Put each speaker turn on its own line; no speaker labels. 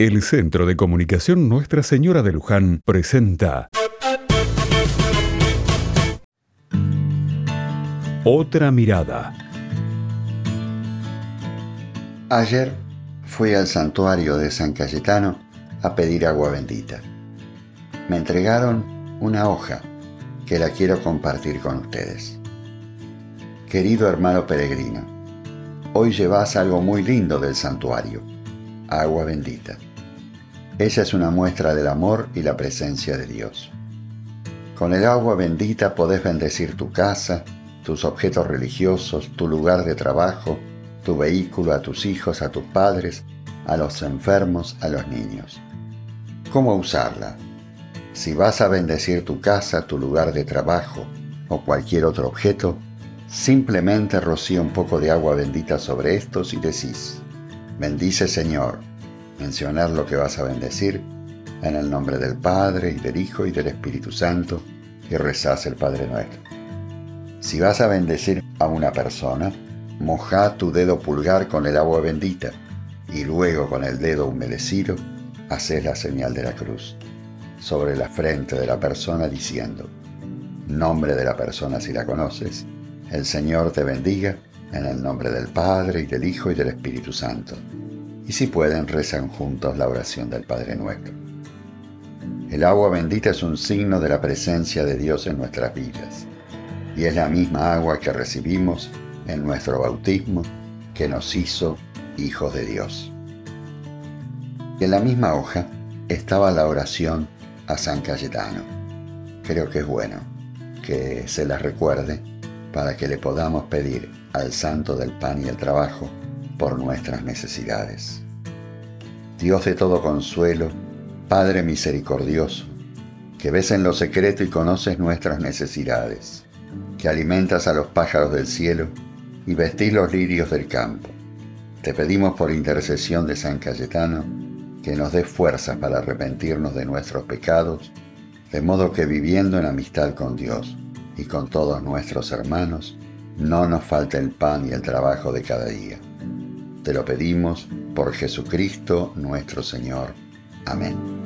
El Centro de Comunicación Nuestra Señora de Luján presenta Otra mirada.
Ayer fui al santuario de San Cayetano a pedir agua bendita. Me entregaron una hoja que la quiero compartir con ustedes. Querido hermano peregrino, hoy llevas algo muy lindo del santuario, agua bendita. Ella es una muestra del amor y la presencia de Dios. Con el agua bendita podés bendecir tu casa, tus objetos religiosos, tu lugar de trabajo, tu vehículo, a tus hijos, a tus padres, a los enfermos, a los niños. ¿Cómo usarla? Si vas a bendecir tu casa, tu lugar de trabajo o cualquier otro objeto, simplemente rocía un poco de agua bendita sobre estos y decís, bendice Señor, mencionar lo que vas a bendecir en el nombre del Padre y del Hijo y del Espíritu Santo y rezás el Padre Nuestro. Si vas a bendecir a una persona, moja tu dedo pulgar con el agua bendita y luego con el dedo humedecido haces la señal de la cruz sobre la frente de la persona diciendo, nombre de la persona si la conoces, el Señor te bendiga en el nombre del Padre y del Hijo y del Espíritu Santo. Y si pueden, rezan juntos la oración del Padre Nuestro. El agua bendita es un signo de la presencia de Dios en nuestras vidas, y es la misma agua que recibimos en nuestro bautismo que nos hizo hijos de Dios. En la misma hoja estaba la oración a San Cayetano. Creo que es bueno que se la recuerde para que le podamos pedir al Santo del Pan y el Trabajo por nuestras necesidades. Dios de todo consuelo, Padre misericordioso, que ves en lo secreto y conoces nuestras necesidades, que alimentas a los pájaros del cielo y vestís los lirios del campo. Te pedimos por intercesión de San Cayetano que nos dé fuerzas para arrepentirnos de nuestros pecados, de modo que viviendo en amistad con Dios y con todos nuestros hermanos, no nos falte el pan y el trabajo de cada día. Te lo pedimos por Jesucristo nuestro Señor. Amén.